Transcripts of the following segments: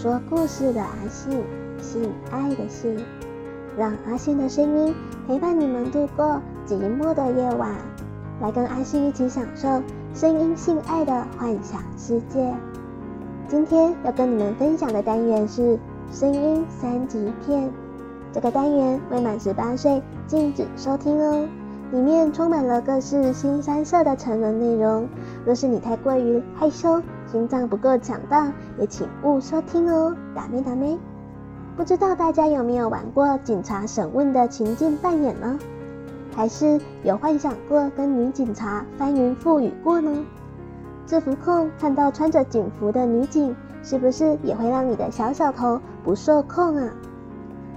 说故事的阿信，性爱的性，让阿信的声音陪伴你们度过寂寞的夜晚，来跟阿信一起享受声音性爱的幻想世界。今天要跟你们分享的单元是声音三级片，这个单元未满十八岁禁止收听哦。里面充满了各式新三色的成人内容，若是你太过于害羞，心脏不够强大，也请勿收听哦。打咩打咩？不知道大家有没有玩过警察审问的情境扮演呢？还是有幻想过跟女警察翻云覆雨过呢？制服控看到穿着警服的女警，是不是也会让你的小小头不受控啊？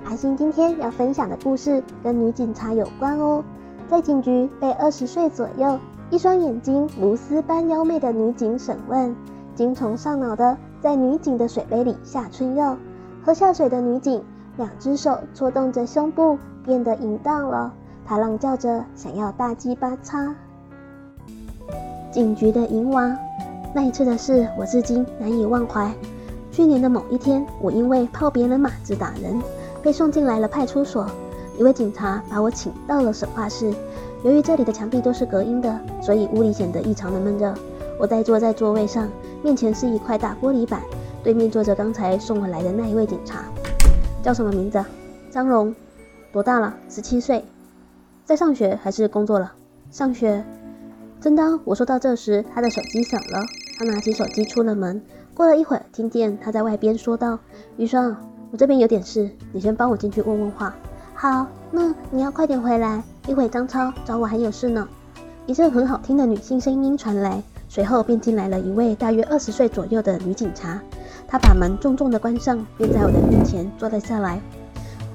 阿星今天要分享的故事跟女警察有关哦。在警局被二十岁左右、一双眼睛如丝般妖媚的女警审问，精虫上脑的在女警的水杯里下春药，喝下水的女警两只手搓动着胸部，变得淫荡了。她浪叫着想要大鸡巴插。警局的淫娃，那一次的事我至今难以忘怀。去年的某一天，我因为泡别人马子打人，被送进来了派出所。一位警察把我请到了审话室。由于这里的墙壁都是隔音的，所以屋里显得异常的闷热。我呆坐在座位上，面前是一块大玻璃板，对面坐着刚才送我来的那一位警察。叫什么名字？张荣。多大了？十七岁。在上学还是工作了？上学。正当我说到这时，他的手机响了。他拿起手机出了门。过了一会儿，听见他在外边说道：“余霜，我这边有点事，你先帮我进去问问话。”好，那你要快点回来。一会张超找我还有事呢。一阵很好听的女性声音传来，随后便进来了一位大约二十岁左右的女警察。她把门重重的关上，便在我的面前坐了下来。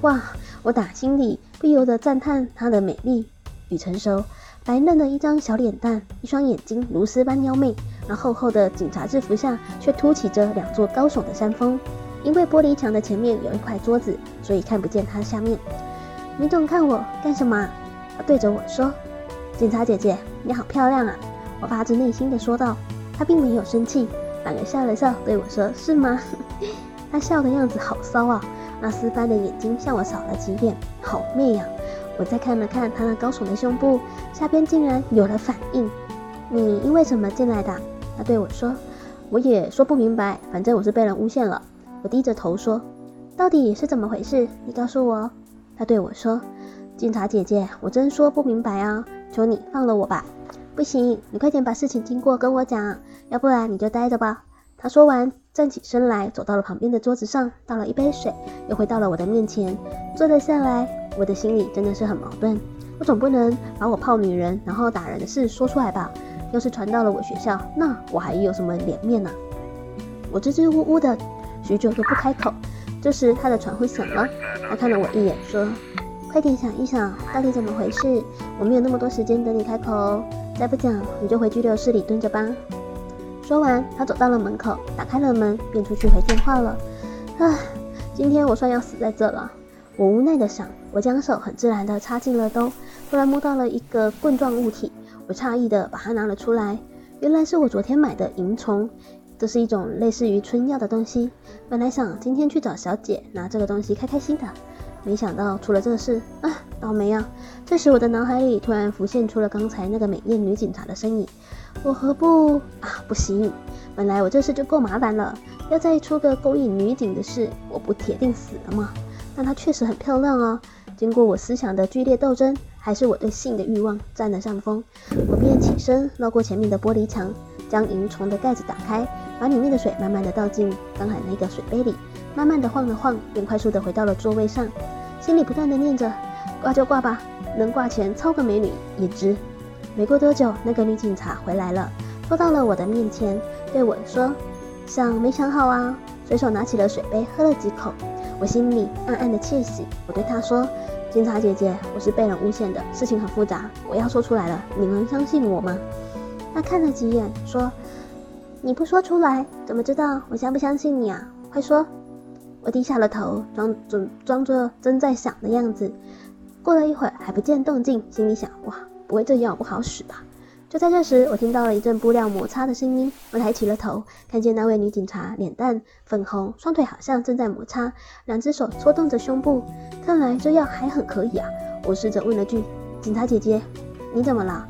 哇，我打心里不由得赞叹她的美丽与成熟。白嫩的一张小脸蛋，一双眼睛如丝般妖媚，而厚厚的警察制服下却凸起着两座高耸的山峰。因为玻璃墙的前面有一块桌子，所以看不见她下面。你总看我干什么？他对着我说：“警察姐姐，你好漂亮啊！”我发自内心的说道。他并没有生气，反而笑了笑对我说：“是吗？” 他笑的样子好骚啊！那丝般的眼睛向我扫了几眼，好媚呀！我再看了看他那高耸的胸部，下边竟然有了反应。你因为什么进来的？他对我说。我也说不明白，反正我是被人诬陷了。我低着头说：“到底是怎么回事？你告诉我。”他对我说：“警察姐姐，我真说不明白啊，求你放了我吧。”“不行，你快点把事情经过跟我讲，要不然你就待着吧。”他说完，站起身来，走到了旁边的桌子上，倒了一杯水，又回到了我的面前，坐了下来。我的心里真的是很矛盾，我总不能把我泡女人然后打人的事说出来吧？要是传到了我学校，那我还有什么脸面呢？我支支吾吾的，许久都不开口。这时，他的传呼响了。他看了我一眼，说：“快点想一想，到底怎么回事？我没有那么多时间等你开口哦。再不讲，你就回拘留室里蹲着吧。”说完，他走到了门口，打开了门，便出去回电话了。唉，今天我算要死在这了。我无奈地想。我将手很自然地插进了兜，突然摸到了一个棍状物体，我诧异地把它拿了出来，原来是我昨天买的萤虫。这是一种类似于春药的东西。本来想今天去找小姐拿这个东西开开心的，没想到出了这事啊，倒霉啊！这时我的脑海里突然浮现出了刚才那个美艳女警察的身影。我何不啊？不行！本来我这事就够麻烦了，要再出个勾引女警的事，我不铁定死了吗？但她确实很漂亮啊！经过我思想的剧烈斗争，还是我对性的欲望占了上风。我便起身绕过前面的玻璃墙，将萤虫的盖子打开。把里面的水慢慢的倒进刚才那个水杯里，慢慢的晃了晃，便快速的回到了座位上，心里不断的念着：挂就挂吧，能挂钱凑个美女也值。没过多久，那个女警察回来了，坐到了我的面前，对我说：想没想好啊？随手拿起了水杯，喝了几口，我心里暗暗的窃喜。我对她说：警察姐姐，我是被人诬陷的，事情很复杂，我要说出来了，你能相信我吗？她看了几眼，说。你不说出来，怎么知道我相不相信你啊？快说！我低下了头，装准装作正在想的样子。过了一会儿还不见动静，心里想：哇，不会这药不好使吧？就在这时，我听到了一阵布料摩擦的声音。我抬起了头，看见那位女警察脸蛋粉红，双腿好像正在摩擦，两只手搓动着胸部。看来这药还很可以啊。我试着问了句：“警察姐姐，你怎么了？”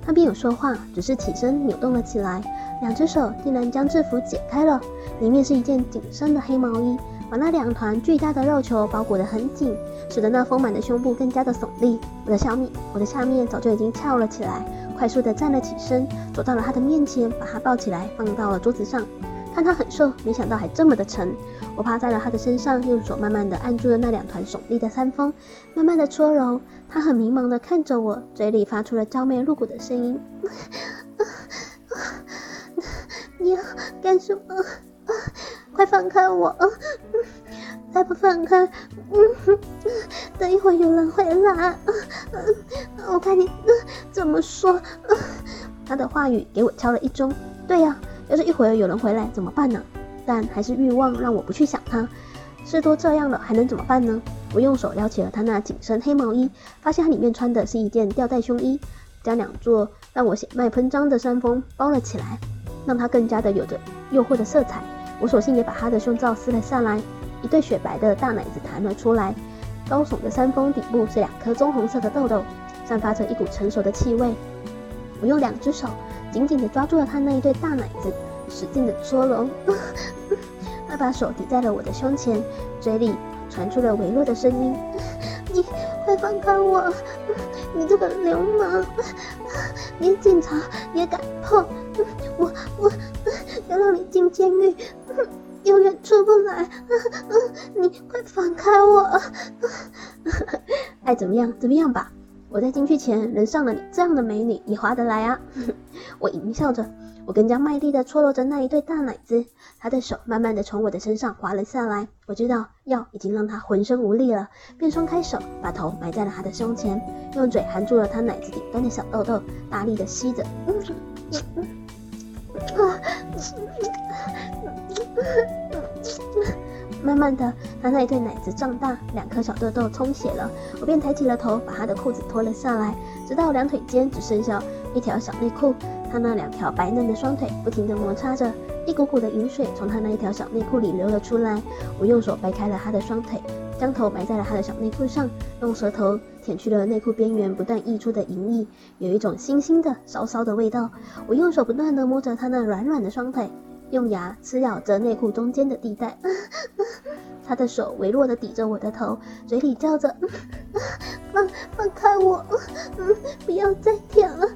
她没有说话，只是起身扭动了起来，两只手竟然将制服解开了，里面是一件紧身的黑毛衣，把那两团巨大的肉球包裹得很紧，使得那丰满的胸部更加的耸立。我的下面，我的下面早就已经翘了起来。快速地站了起身，走到了他的面前，把他抱起来放到了桌子上。看他很瘦，没想到还这么的沉。我趴在了他的身上，用手慢慢地按住了那两团耸立的山峰，慢慢地搓揉。他很迷茫地看着我，嘴里发出了娇媚露骨的声音：“你要干什么？快放开我！再不放开，嗯等一会儿有人回来。”我看你怎么说？他的话语给我敲了一钟。对呀，要是一会儿有人回来怎么办呢？但还是欲望让我不去想他。事都这样了，还能怎么办呢？我用手撩起了他那紧身黑毛衣，发现他里面穿的是一件吊带胸衣，将两座让我血脉喷张的山峰包了起来，让它更加的有着诱惑的色彩。我索性也把他的胸罩撕了下来，一对雪白的大奶子弹了出来。高耸的山峰顶部是两颗棕红色的痘痘。散发着一股成熟的气味，我用两只手紧紧地抓住了他那一对大奶子，使劲地搓揉。他把手抵在了我的胸前，嘴里传出了微弱的声音：“放开我！你这个流氓，连警察也敢碰！我我要让你进监狱，永远出不来！你快放开我！爱怎么样怎么样吧。”我在进去前能上了你这样的美女也划得来啊！我淫笑着，我更加卖力地搓揉着那一对大奶子。他的手慢慢地从我的身上滑了下来，我知道药已经让他浑身无力了，便松开手，把头埋在了他的胸前，用嘴含住了他奶子顶端的小豆豆，大力地吸着。慢慢的，他那一对奶子胀大，两颗小豆豆充血了。我便抬起了头，把他的裤子脱了下来，直到两腿间只剩下一条小内裤。他那两条白嫩的双腿不停地摩擦着，一股股的淫水从他那一条小内裤里流了出来。我用手掰开了他的双腿，将头埋在了他的小内裤上，用舌头舔去了内裤边缘不断溢出的淫液，有一种腥腥的骚骚的味道。我用手不断地摸着他那软软的双腿。用牙撕咬着内裤中间的地带，他的手微弱地抵着我的头，嘴里叫着：“ 放放开我，不要再舔了。”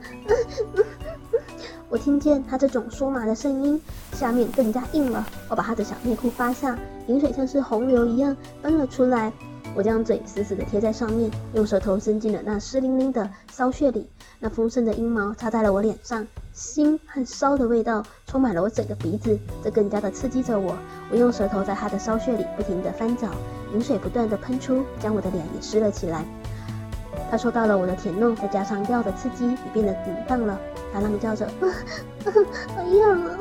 我听见他这种酥麻的声音，下面更加硬了。我把他的小内裤扒下，淫水像是洪流一样奔了出来。我将嘴死死地贴在上面，用舌头伸进了那湿淋淋的骚穴里。那丰盛的阴毛插在了我脸上，腥和骚的味道充满了我整个鼻子，这更加的刺激着我。我用舌头在他的骚穴里不停地翻搅，淫水不断地喷出，将我的脸也湿了起来。他受到了我的舔弄，再加上药的刺激，也变得淫荡了。他浪叫着：“啊啊，好痒啊！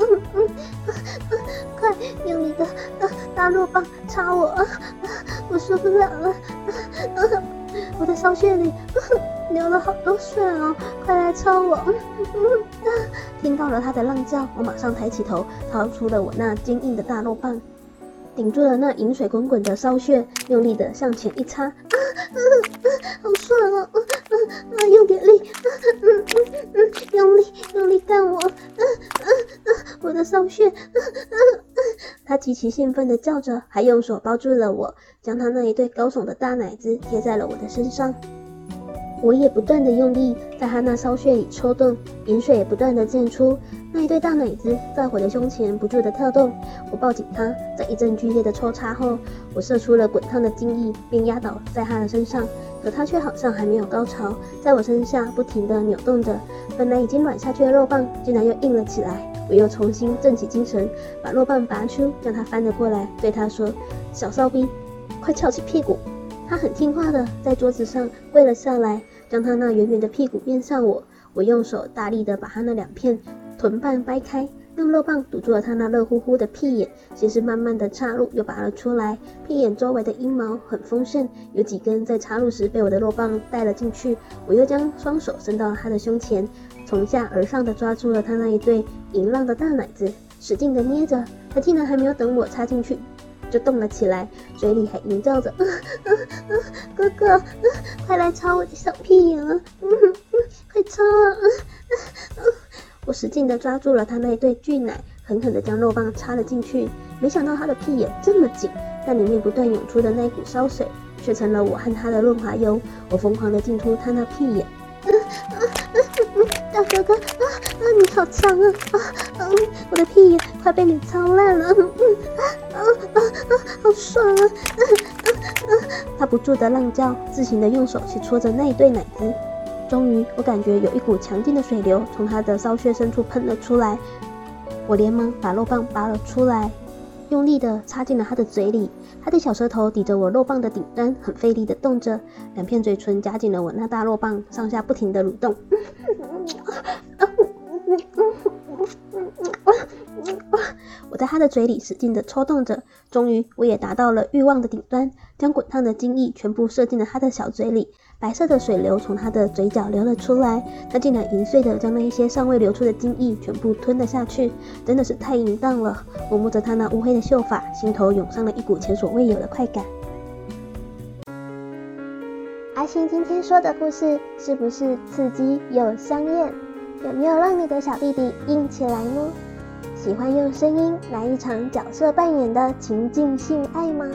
快用你的大大肉棒插我啊！我受不了了！啊啊我的骚穴里啊流了好多水哦，快来插我！”啊听到了他的浪叫，我马上抬起头，掏出了我那坚硬的大肉棒，顶住了那淫水滚滚的骚穴，用力的向前一插，啊啊啊，好爽哦！啊，用点力，啊嗯嗯嗯，用力用力干我，啊啊啊，我的骚穴，啊啊啊！他极其兴奋地叫着，还用手包住了我，将他那一对高耸的大奶子贴在了我的身上。我也不断地用力在他那骚穴里抽动，盐水也不断地溅出。那一对大奶子在我的胸前不住地跳动。我抱紧他，在一阵剧烈的抽插后，我射出了滚烫的精液，并压倒在他的身上。可他却好像还没有高潮，在我身下不停地扭动着。本来已经软下去的肉棒，竟然又硬了起来。我又重新振起精神，把肉棒拔出，将他翻了过来，对他说：“小骚逼，快翘起屁股。”他很听话的在桌子上跪了下来，将他那圆圆的屁股面向我。我用手大力的把他那两片臀瓣掰开，用肉棒堵住了他那热乎乎的屁眼，先是慢慢的插入，又拔了出来。屁眼周围的阴毛很丰盛，有几根在插入时被我的肉棒带了进去。我又将双手伸到了他的胸前，从下而上的抓住了他那一对淫浪的大奶子，使劲的捏着。他竟然还没有等我插进去，就动了起来，嘴里还淫叫着：“嗯嗯嗯，哥哥，嗯，快来插我的小屁眼啊！嗯嗯，快插啊！”嗯嗯，我使劲的抓住了他那一对巨奶，狠狠的将肉棒插了进去。没想到他的屁眼这么紧，但里面不断涌出的那股烧水，却成了我和他的润滑油。我疯狂的进出他那屁眼。大哥哥，啊，你好强啊！啊嗯，我的屁眼快被你操烂了。嗯啊啊啊，好爽啊！啊啊啊，他不住的浪叫，自行的用手去搓着那一对奶子。终于，我感觉有一股强劲的水流从他的骚穴深处喷了出来。我连忙把肉棒拔了出来。用力地插进了他的嘴里，他的小舌头抵着我肉棒的顶端，很费力地动着，两片嘴唇夹紧了我那大肉棒，上下不停地蠕动。我在他的嘴里使劲的抽动着，终于我也达到了欲望的顶端，将滚烫的精液全部射进了他的小嘴里。白色的水流从他的嘴角流了出来，他竟然淫碎的将那一些尚未流出的精液全部吞了下去，真的是太淫荡了。我摸着他那乌黑的秀发，心头涌上了一股前所未有的快感。阿星今天说的故事是不是刺激又香艳？有没有让你的小弟弟硬起来呢？喜欢用声音来一场角色扮演的情境性爱吗？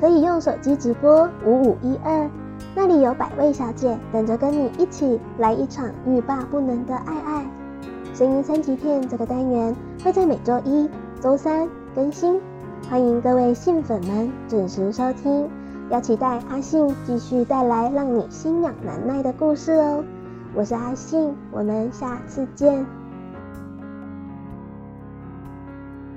可以用手机直播五五一二。那里有百位小姐等着跟你一起来一场欲罢不能的爱爱。声音三级片这个单元会在每周一、周三更新，欢迎各位信粉们准时收听，要期待阿信继续带来让你心痒难耐的故事哦。我是阿信，我们下次见。